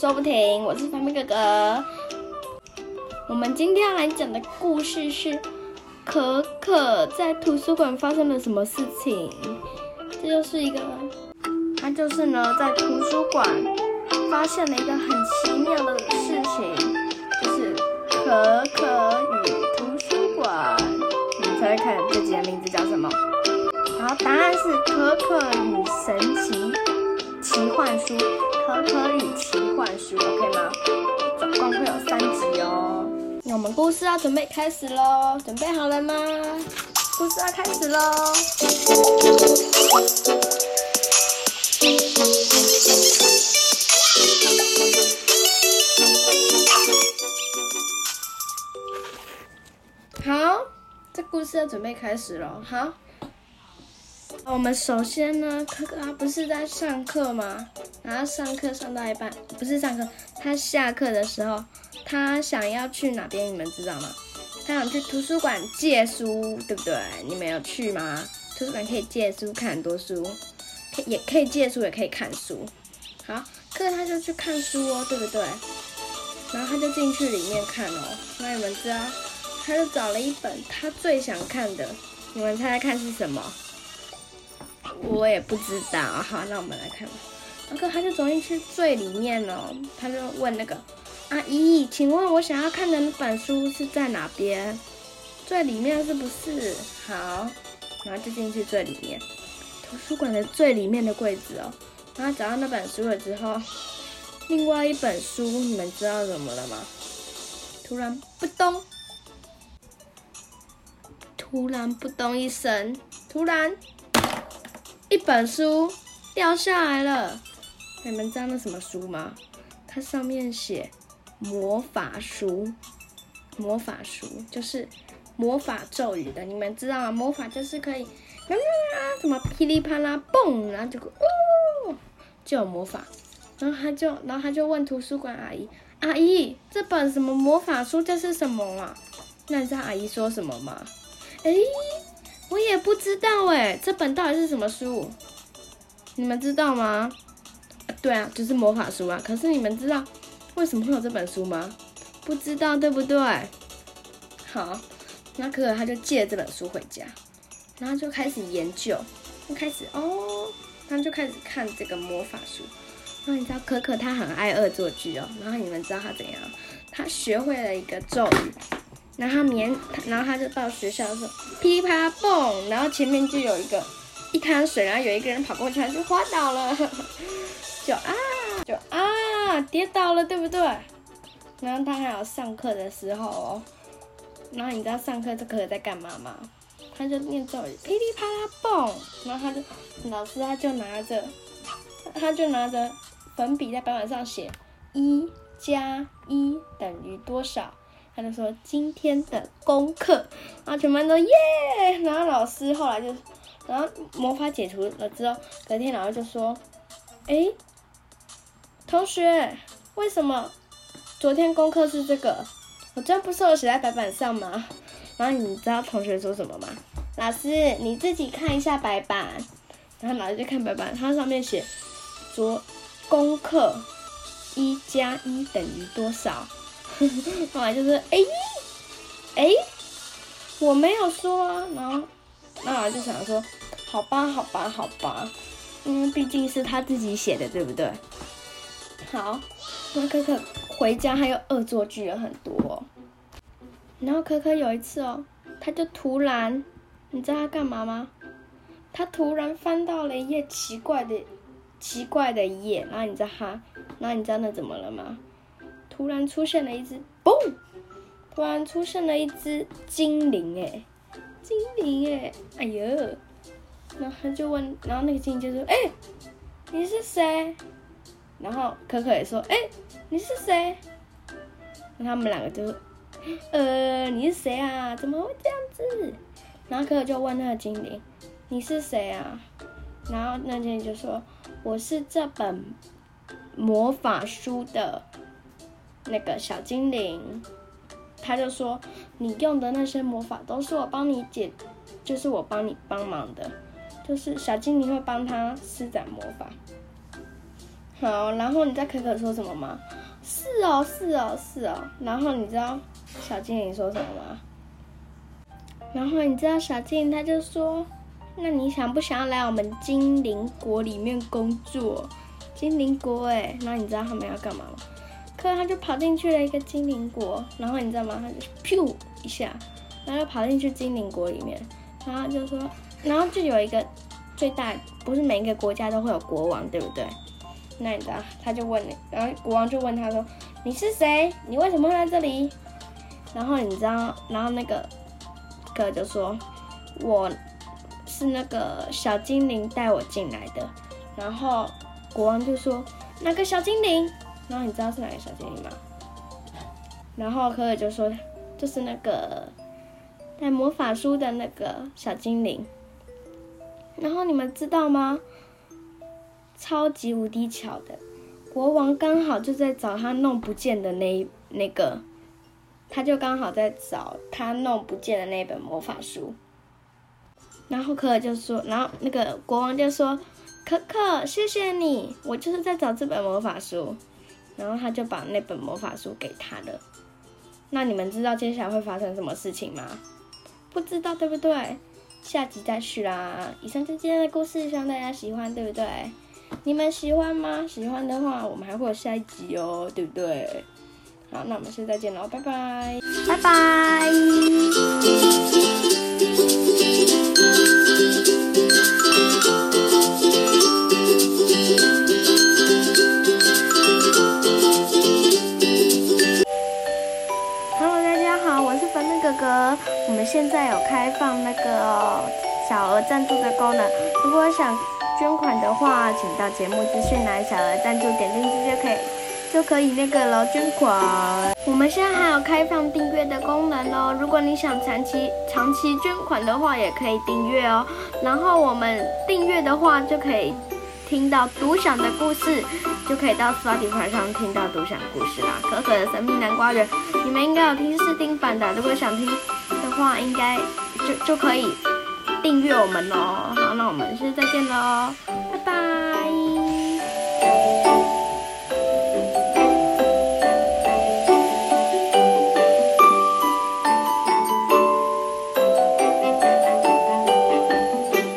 说不停，我是方便哥哥。我们今天要来讲的故事是可可在图书馆发生了什么事情。这就是一个，他就是呢在图书馆发现了一个很奇妙的事情，就是可可与图书馆。你们猜猜看，这几个名字叫什么？好，答案是可可与神奇奇幻书。可可与奇幻书，OK 吗？总共会有三集哦。那我们故事要准备开始喽，准备好了吗？故事要开始喽。好，这故事要准备开始了。好，我们首先呢，可可他不是在上课吗？然后上课上到一半，不是上课，他下课的时候，他想要去哪边？你们知道吗？他想去图书馆借书，对不对？你们有去吗？图书馆可以借书，看很多书，可也可以借书，也可以看书。好，可是他就去看书哦，对不对？然后他就进去里面看哦。那你们知道，他就找了一本他最想看的，你们猜猜看是什么？我也不知道。好，那我们来看。然后他就走进去最里面了，他就问那个阿姨：“请问我想要看的那本书是在哪边？最里面是不是？”好，然后就进去最里面，图书馆的最里面的柜子哦。然后找到那本书了之后，另外一本书，你们知道怎么了吗？突然不咚，突然不咚一声，突然一本书掉下来了。你们知道那什么书吗？它上面写魔法书，魔法书就是魔法咒语的。你们知道吗？魔法就是可以啊什么噼里啪啦蹦，然后就哦就有魔法。然后他就然后他就问图书馆阿姨：“阿姨，这本什么魔法书这是什么啊？”那你知道阿姨说什么吗？哎，我也不知道哎，这本到底是什么书？你们知道吗？对啊，就是魔法书啊。可是你们知道为什么会有这本书吗？不知道，对不对？好，那可可他就借这本书回家，然后就开始研究，就开始哦，他就开始看这个魔法书。然后你知道可可他很爱恶作剧哦。然后你们知道他怎样？他学会了一个咒语，然后棉，然后他就到学校说噼里啪啦蹦，然后前面就有一个一滩水，然后有一个人跑过去，他就滑倒了。就啊，就啊，跌倒了，对不对？然后他还有上课的时候哦，然后你知道上课这课在干嘛吗？他就念咒语，噼里啪啦蹦，然后他就老师他就拿着，他就拿着粉笔在白板上写一加一等于多少，他就说今天的功课，然后全班都耶，然后老师后来就，然后魔法解除了之后，隔天老师就说，哎。同学，为什么昨天功课是这个？我这不是有写在白板上吗？然后你知道同学说什么吗？老师，你自己看一下白板。然后老师就看白板，它上面写昨功课一加一等于多少？后来就是哎哎，我没有说啊。然后那老师就想说，好吧，好吧，好吧，因为毕竟是他自己写的，对不对？好，那可可回家还有恶作剧了很多。然后可可有一次哦，他就突然，你知道他干嘛吗？他突然翻到了一页奇怪的、奇怪的页，然后你知道他，然后你知道那怎么了吗？突然出现了一只，嘣！突然出现了一只精灵，哎，精灵，哎，哎呦！然后他就问，然后那个精灵就说：“哎，你是谁？”然后可可也说：“哎，你是谁？”那他们两个就：“呃，你是谁啊？怎么会这样子？”然后可可就问那个精灵：“你是谁啊？”然后那精灵就说：“我是这本魔法书的那个小精灵。”他就说：“你用的那些魔法都是我帮你解，就是我帮你帮忙的，就是小精灵会帮他施展魔法。”好，然后你知道可可说什么吗？是哦，是哦，是哦。然后你知道小精灵说什么吗？然后你知道小精灵他就说：“那你想不想要来我们精灵国里面工作？精灵国哎，那你知道他们要干嘛吗？可他就跑进去了一个精灵国，然后你知道吗？他就噗一下，然后就跑进去精灵国里面，然后就说，然后就有一个最大，不是每一个国家都会有国王，对不对？那你知道，他就问你，然后国王就问他说：“你是谁？你为什么会在这里？”然后你知道，然后那个哥就说：“我是那个小精灵带我进来的。”然后国王就说：“那个小精灵？”然后你知道是哪个小精灵吗？然后可可就说：“就是那个带魔法书的那个小精灵。”然后你们知道吗？超级无敌巧的，国王刚好就在找他弄不见的那那个，他就刚好在找他弄不见的那本魔法书。然后可可就说，然后那个国王就说：“可可，谢谢你，我就是在找这本魔法书。”然后他就把那本魔法书给他了。那你们知道接下来会发生什么事情吗？不知道对不对？下集再续啦。以上就是今天的故事，希望大家喜欢，对不对？你们喜欢吗？喜欢的话，我们还会有下一集哦，对不对？好，那我们下次再见喽，拜拜，拜拜。现在有开放那个小额赞助的功能，如果想。捐款的话，请到节目资讯栏小额赞助点进去就可以，就可以那个了捐款。我们现在还有开放订阅的功能哦，如果你想长期长期捐款的话，也可以订阅哦。然后我们订阅的话，就可以听到独享的故事，就可以到 Spotify 上听到独享故事啦。可可的神秘南瓜人，你们应该有听试听版的，如果想听话应该就就可以订阅我们喽。好，那我们是再见喽，拜拜。